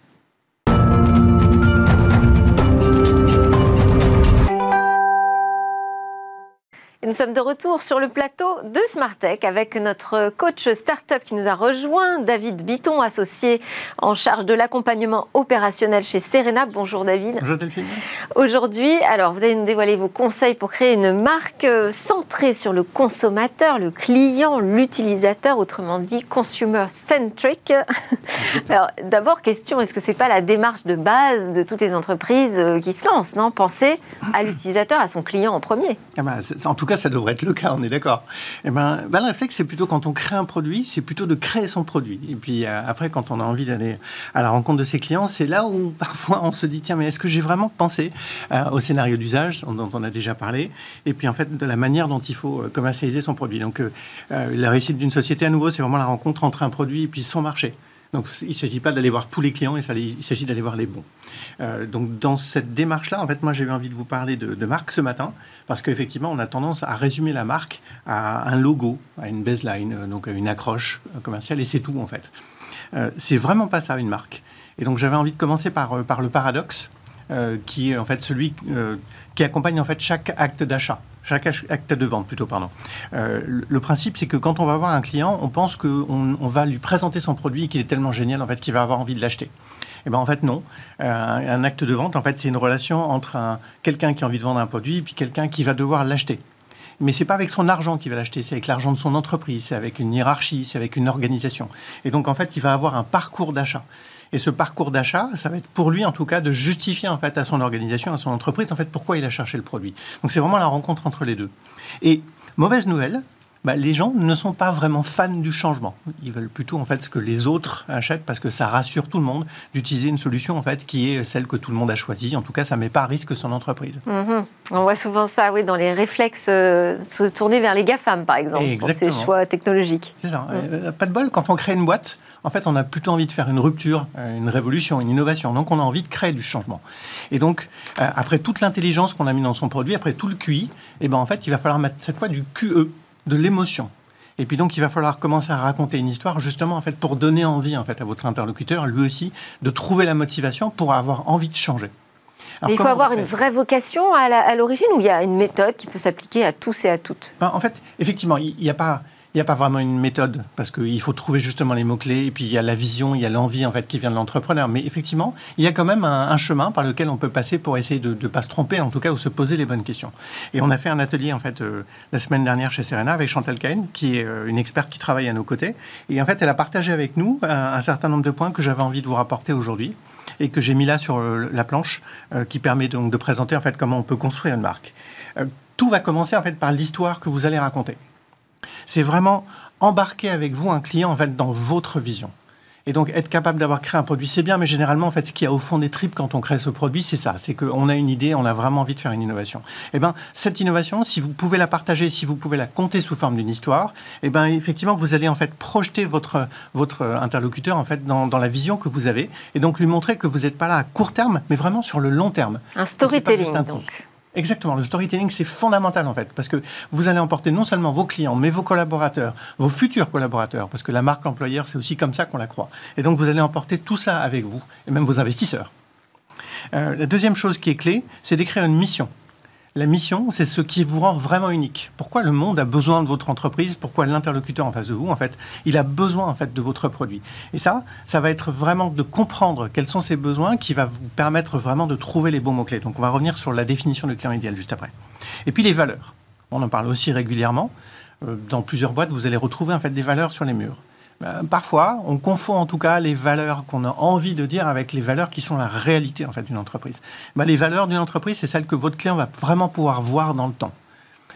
Nous sommes de retour sur le plateau de Smartech avec notre coach startup qui nous a rejoint, David Biton, associé en charge de l'accompagnement opérationnel chez Serena. Bonjour David. Bonjour Delphine. Aujourd'hui, alors vous allez nous dévoiler vos conseils pour créer une marque euh, centrée sur le consommateur, le client, l'utilisateur, autrement dit consumer centric. [LAUGHS] alors d'abord question, est-ce que c'est pas la démarche de base de toutes les entreprises euh, qui se lancent, non? Penser à l'utilisateur, à son client en premier. Ah en tout cas ça devrait être le cas, on est d'accord. Et eh ben, ben, le réflexe, c'est plutôt quand on crée un produit, c'est plutôt de créer son produit. Et puis euh, après, quand on a envie d'aller à la rencontre de ses clients, c'est là où [LAUGHS] parfois on se dit tiens, mais est-ce que j'ai vraiment pensé euh, au scénario d'usage dont on a déjà parlé Et puis en fait, de la manière dont il faut euh, commercialiser son produit. Donc la réussite d'une société, à nouveau, c'est vraiment la rencontre entre un produit et puis son marché. Donc il ne s'agit pas d'aller voir tous les clients, il s'agit d'aller voir les bons. Euh, donc dans cette démarche-là, en fait, moi j'ai eu envie de vous parler de, marque ce matin, parce qu'effectivement on a tendance à résumer la marque à un logo, à une baseline, euh, donc à une accroche commerciale, et c'est tout en fait. Euh, c'est vraiment pas ça une marque. Et donc j'avais envie de commencer par, par le paradoxe, qui est en fait celui qui accompagne en fait chaque acte d'achat chaque acte de vente plutôt, pardon. Euh, le principe, c'est que quand on va voir un client, on pense qu'on on va lui présenter son produit et qu'il est tellement génial en fait qu'il va avoir envie de l'acheter. Et eh ben en fait non. Euh, un acte de vente, en fait, c'est une relation entre quelqu'un qui a envie de vendre un produit et puis quelqu'un qui va devoir l'acheter. Mais c'est pas avec son argent qu'il va l'acheter, c'est avec l'argent de son entreprise, c'est avec une hiérarchie, c'est avec une organisation. Et donc en fait, il va avoir un parcours d'achat. Et ce parcours d'achat, ça va être pour lui en tout cas de justifier en fait à son organisation, à son entreprise en fait pourquoi il a cherché le produit. Donc c'est vraiment la rencontre entre les deux. Et mauvaise nouvelle, bah, les gens ne sont pas vraiment fans du changement. Ils veulent plutôt en fait ce que les autres achètent parce que ça rassure tout le monde d'utiliser une solution en fait qui est celle que tout le monde a choisie. En tout cas, ça ne met pas à risque son entreprise. Mhm. On voit souvent ça, oui, dans les réflexes euh, se tourner vers les GAFAM, par exemple, Exactement. pour ces choix technologiques. C'est ça. Euh, pas de bol, quand on crée une boîte, en fait, on a plutôt envie de faire une rupture, euh, une révolution, une innovation. Donc, on a envie de créer du changement. Et donc, après toute l'intelligence qu'on a mis dans son produit, après tout le QI, eh ben, en fait, il va falloir mettre cette fois du QE de l'émotion. Et puis donc, il va falloir commencer à raconter une histoire, justement, en fait, pour donner envie, en fait, à votre interlocuteur, lui aussi, de trouver la motivation pour avoir envie de changer. il faut avoir une vraie vocation à l'origine ou il y a une méthode qui peut s'appliquer à tous et à toutes? Ben, En fait, effectivement, il n'y a pas il n'y a pas vraiment une méthode parce qu'il faut trouver justement les mots-clés et puis il y a la vision, il y a l'envie en fait qui vient de l'entrepreneur. Mais effectivement, il y a quand même un, chemin par lequel on peut passer pour essayer de ne pas se tromper, en tout cas, ou se poser les bonnes questions. Et on a fait un atelier en fait euh, la semaine dernière chez Serena avec Chantal Cahen, qui est euh, une experte qui travaille à nos côtés. Et en fait, elle a partagé avec nous un, certain nombre de points que j'avais envie de vous rapporter aujourd'hui et que j'ai mis là sur euh, la planche, qui permet donc de présenter en fait comment on peut construire une marque. tout va commencer en fait par l'histoire que vous allez raconter c'est vraiment embarquer avec vous un client en fait dans votre vision. Et donc être capable d'avoir créé un produit, c'est bien, mais généralement, en fait, ce qu'il y a au fond des tripes quand on crée ce produit, c'est ça, c'est qu'on a une idée, on a vraiment envie de faire une innovation. Et eh bien, cette innovation, si vous pouvez la partager, si vous pouvez la compter sous forme d'une histoire, et eh bien, effectivement, vous allez en fait projeter votre, votre interlocuteur en fait dans, dans la vision que vous avez, et donc lui montrer que vous n'êtes pas là à court terme, mais vraiment sur le long terme. Un storytelling, donc. Exactement, le storytelling, c'est fondamental en fait, parce que vous allez emporter non seulement vos clients, mais vos collaborateurs, vos futurs collaborateurs, parce que la marque employeur, c'est aussi comme ça qu'on la croit. Et donc, vous allez emporter tout ça avec vous, et même vos investisseurs. Euh, la deuxième chose qui est clé, c'est d'écrire une mission. La mission, c'est ce qui vous rend vraiment unique. Pourquoi le monde a besoin de votre entreprise? Pourquoi l'interlocuteur en face de vous, en fait, il a besoin en fait de votre produit? Et ça, ça va être vraiment de comprendre quels sont ces besoins qui va vous permettre vraiment de trouver les bons mots clés. Donc, on va revenir sur la définition du client idéal juste après. Et puis les valeurs. On en parle aussi régulièrement. Euh, dans plusieurs boîtes, vous allez retrouver en fait des valeurs sur les murs. Euh, parfois, on confond en tout cas les valeurs qu'on a envie de dire avec les valeurs qui sont la réalité en fait d'une entreprise. Ben, les valeurs d'une entreprise, c'est celles que votre client va vraiment pouvoir voir dans le temps.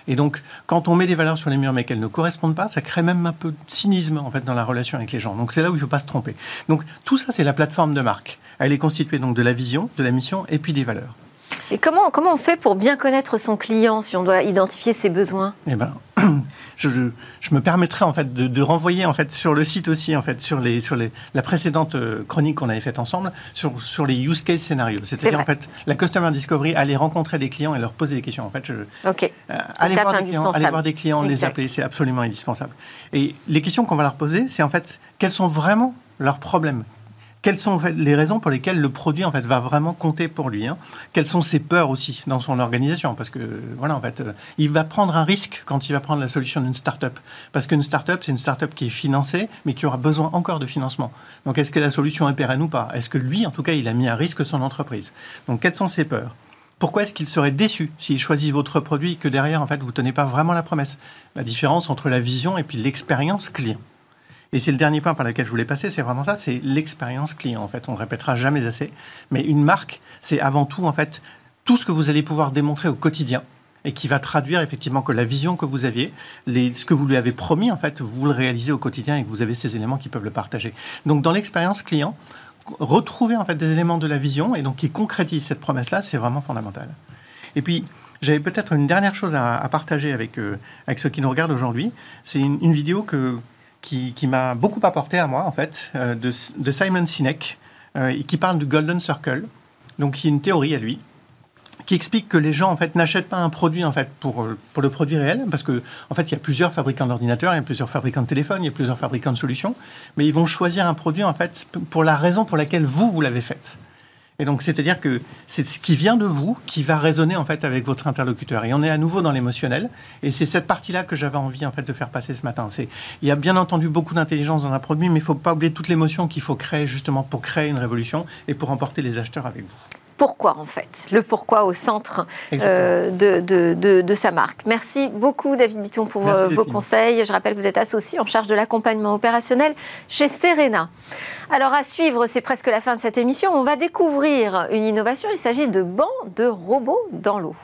Et donc, quand on met des valeurs sur les murs mais qu'elles ne correspondent pas, ça crée même un peu de cynisme en fait dans la relation avec les gens. Donc c'est là où il ne faut pas se tromper. Donc tout ça, c'est la plateforme de marque. Elle est constituée donc de la vision, de la mission et puis des valeurs. Et comment, comment on fait pour bien connaître son client si on doit identifier ses besoins? Eh ben, [CLEARS THROAT] je, je, me permettrai en fait de, renvoyer en fait sur le site aussi en fait sur les sur les, la précédente euh, chronique qu'on avait faite ensemble sur, sur les use case scénarios. C'est-à-dire en fait la customer discovery, aller rencontrer des clients et leur poser des questions. En fait, je. Euh, aller, voir des clients, aller voir des clients, les appeler, c'est absolument indispensable. Et les questions qu'on va leur poser, c'est en fait quels sont vraiment leurs problèmes quelles sont les raisons pour lesquelles le produit en fait va vraiment compter pour lui hein? Quelles sont ses peurs aussi dans son organisation? Parce que voilà, en fait, euh, il va prendre un risque quand il va prendre la solution d'une start-up. Parce qu'une start-up, c'est une start-up qui est financée, mais qui aura besoin encore de financement. Donc, est-ce que la solution est pérenne ou pas? Est-ce que lui, en tout cas, il a mis à risque son entreprise? Donc, quelles sont ses peurs? Pourquoi est-ce qu'il serait déçu s'il choisit votre produit et que derrière, en fait, vous ne tenez pas vraiment la promesse? La différence entre la vision et puis l'expérience client. Et c'est le dernier point par lequel je voulais passer, c'est vraiment ça, c'est l'expérience client. En fait, on ne répétera jamais assez. Mais une marque, c'est avant tout en fait tout ce que vous allez pouvoir démontrer au quotidien et qui va traduire effectivement que la vision que vous aviez, ce que vous lui avez promis, en fait, vous le réalisez au quotidien et que vous avez ces éléments qui peuvent le partager. Donc, dans l'expérience client, retrouver en fait des éléments de la vision et donc qui concrétisent cette promesse-là, c'est vraiment fondamental. Et puis, j'avais peut-être une dernière chose à, partager avec, euh, avec ceux qui nous regardent aujourd'hui. C'est une, vidéo que, qui, m'a beaucoup apporté à moi, en fait, euh, de, Simon Sinek, euh, qui parle du Golden Circle. Donc, y a une théorie à lui qui explique que les gens en fait n'achètent pas un produit en fait pour, pour le produit réel parce que en fait il y a plusieurs fabricants d'ordinateurs, il y a plusieurs fabricants de téléphones, il y a plusieurs fabricants de solutions, mais ils vont choisir un produit en fait pour la raison pour laquelle vous vous l'avez fait. Et donc, c'est-à-dire que c'est ce qui vient de vous qui va résonner en fait avec votre interlocuteur. Et on est à nouveau dans l'émotionnel. Et c'est cette partie-là que j'avais envie en fait de faire passer ce matin. C'est, il y a bien entendu beaucoup d'intelligence dans un produit, mais il ne faut pas oublier toute l'émotion qu'il faut créer justement pour créer une révolution et pour emporter les acheteurs avec vous pourquoi en fait, le pourquoi au centre euh, de, de, sa marque. Merci beaucoup David Bitton pour euh, vos conseils. Je rappelle que vous êtes associé en charge de l'accompagnement opérationnel chez Serena. Alors à suivre, c'est presque la fin de cette émission. On va découvrir une innovation. Il s'agit de bancs de robots dans l'eau.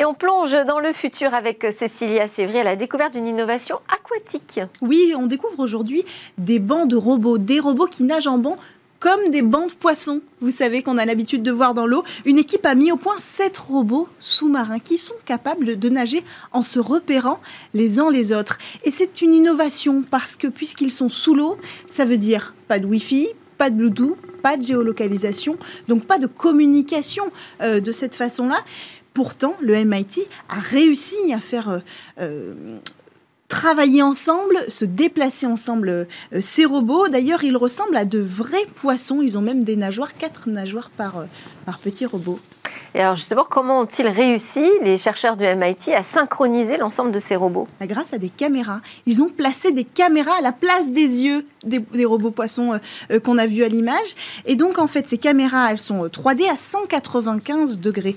Et on plonge dans le futur avec Cécilia Sévry à la découverte d'une innovation aquatique. Oui, on découvre aujourd'hui des bancs de robots, des robots qui nagent en banc comme des bancs de poissons, vous savez qu'on a l'habitude de voir dans l'eau. Une équipe a mis au point sept robots sous-marins qui sont capables de nager en se repérant les uns les autres. Et c'est une innovation parce que puisqu'ils sont sous l'eau, ça veut dire pas de Wi-Fi, pas de Bluetooth, pas de géolocalisation, donc pas de communication euh, de cette façon-là. Pourtant, le MIT a réussi à faire euh, euh, travailler ensemble, se déplacer ensemble euh, ces robots. D'ailleurs, ils ressemblent à de vrais poissons. Ils ont même des nageoires, quatre nageoires par, par petit robot. Et alors justement, comment ont-ils réussi, les chercheurs du MIT, à synchroniser l'ensemble de ces robots? Bah, Grâce à des caméras. Ils ont placé des caméras à la place des yeux des, robots poissons euh, euh, qu'on a vus à l'image. Et donc, en fait, ces caméras, elles sont 3D à 195 degrés.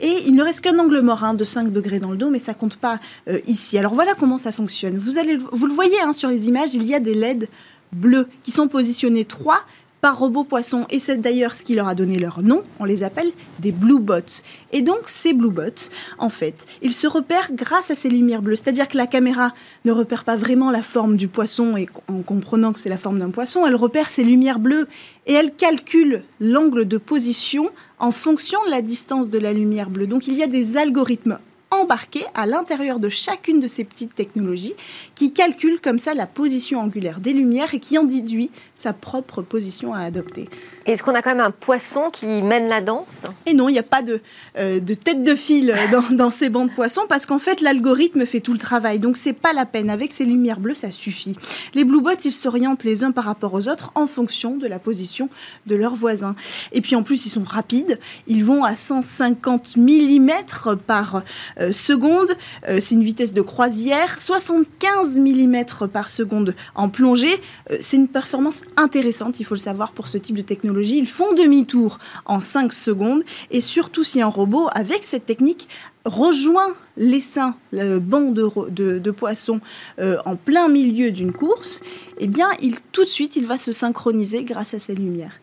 Et il ne reste qu'un angle mort hein, de 5 degrés dans le dos, mais ça compte pas euh, ici. Alors voilà comment ça fonctionne. Vous, allez, vous le voyez hein, sur les images, il y a des LED bleus qui sont positionnés 3 par robot poisson, et c'est d'ailleurs ce qui leur a donné leur nom, on les appelle des blue bots. Et donc ces blue bots, en fait, ils se repèrent grâce à ces lumières bleues, c'est-à-dire que la caméra ne repère pas vraiment la forme du poisson, et en comprenant que c'est la forme d'un poisson, elle repère ces lumières bleues, et elle calcule l'angle de position en fonction de la distance de la lumière bleue. Donc il y a des algorithmes embarqués à l'intérieur de chacune de ces petites technologies qui calculent comme ça la position angulaire des lumières et qui en déduit sa propre position à adopter. Est-ce qu'on a quand même un poisson qui mène la danse? Et non, il n'y a pas de, euh, de, tête de fil [LAUGHS] dans, dans ces bancs de poissons parce qu'en fait, l'algorithme fait tout le travail. Donc, c'est pas la peine. Avec ces lumières bleues, ça suffit. Les blue bots, ils s'orientent les uns par rapport aux autres en fonction de la position de leurs voisins. Et puis, en plus, ils sont rapides. Ils vont à 150 mm par euh, seconde. Euh, c'est une vitesse de croisière. 75 mm par seconde en plongée. c'est une performance intéressante, il faut le savoir, pour ce type de technologie ils font demi-tour en 5 secondes. Et surtout si un robot, avec cette technique, rejoint l'essaim, le banc de, poissons euh, en plein milieu d'une course, eh bien, tout de suite, il va se synchroniser grâce à ces lumières.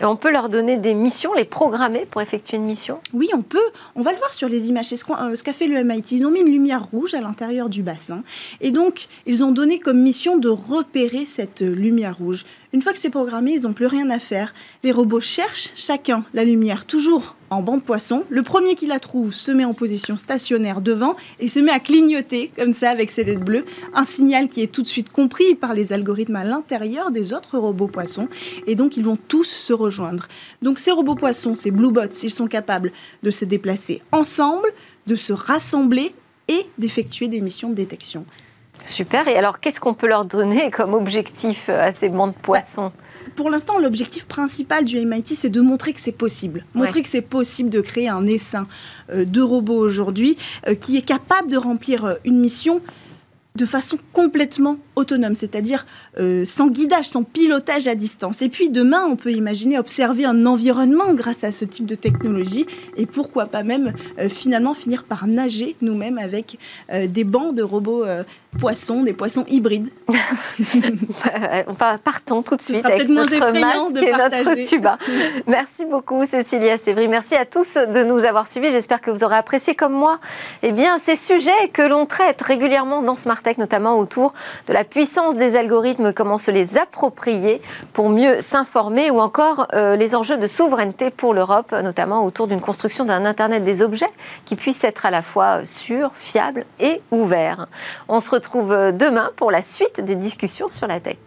Et on peut leur donner des missions, les programmer pour effectuer une mission? Oui, on peut. On va le voir sur les images. C'est ce euh, qu'a fait le MIT. Ils ont mis une lumière rouge à l'intérieur du bassin. Et donc, ils ont donné comme mission de repérer cette lumière rouge. Une fois que c'est programmé, ils n'ont plus rien à faire. Les robots cherchent chacun la lumière, toujours en banc de poisson. Le premier qui la trouve se met en position stationnaire devant et se met à clignoter comme ça avec ses LED bleues. Un signal qui est tout de suite compris par les algorithmes à l'intérieur des autres robots poissons. Et donc ils vont tous se rejoindre. Donc ces robots poissons, ces blue bots, ils sont capables de se déplacer ensemble, de se rassembler et d'effectuer des missions de détection. Super. Et alors, qu'est-ce qu'on peut leur donner comme objectif euh, à ces bancs de poissons? pour l'instant, l'objectif principal du MIT, c'est de montrer que c'est possible. Montrer que c'est possible de créer un essaim euh, de robots aujourd'hui euh, qui est capable de remplir une mission de façon complètement autonome, c'est-à-dire euh, sans guidage, sans pilotage à distance. Et puis demain, on peut imaginer observer un environnement grâce à ce type de technologie et pourquoi pas même euh, finalement finir par nager nous-mêmes avec euh, des bancs de robots poissons, des poissons hybrides. [LAUGHS] Partons tout de suite avec notre masque de et notre tuba. Merci beaucoup Cécilia Sévry. Merci à tous de nous avoir suivis. J'espère que vous aurez apprécié comme moi eh bien, ces sujets que l'on traite régulièrement dans Smart notamment autour de la puissance des algorithmes, comment se les approprier pour mieux s'informer, ou encore euh, les enjeux de souveraineté pour l'Europe, notamment autour d'une construction d'un Internet des objets qui puisse être à la fois sûr, fiable et ouvert. On se retrouve demain pour la suite des discussions sur la tech.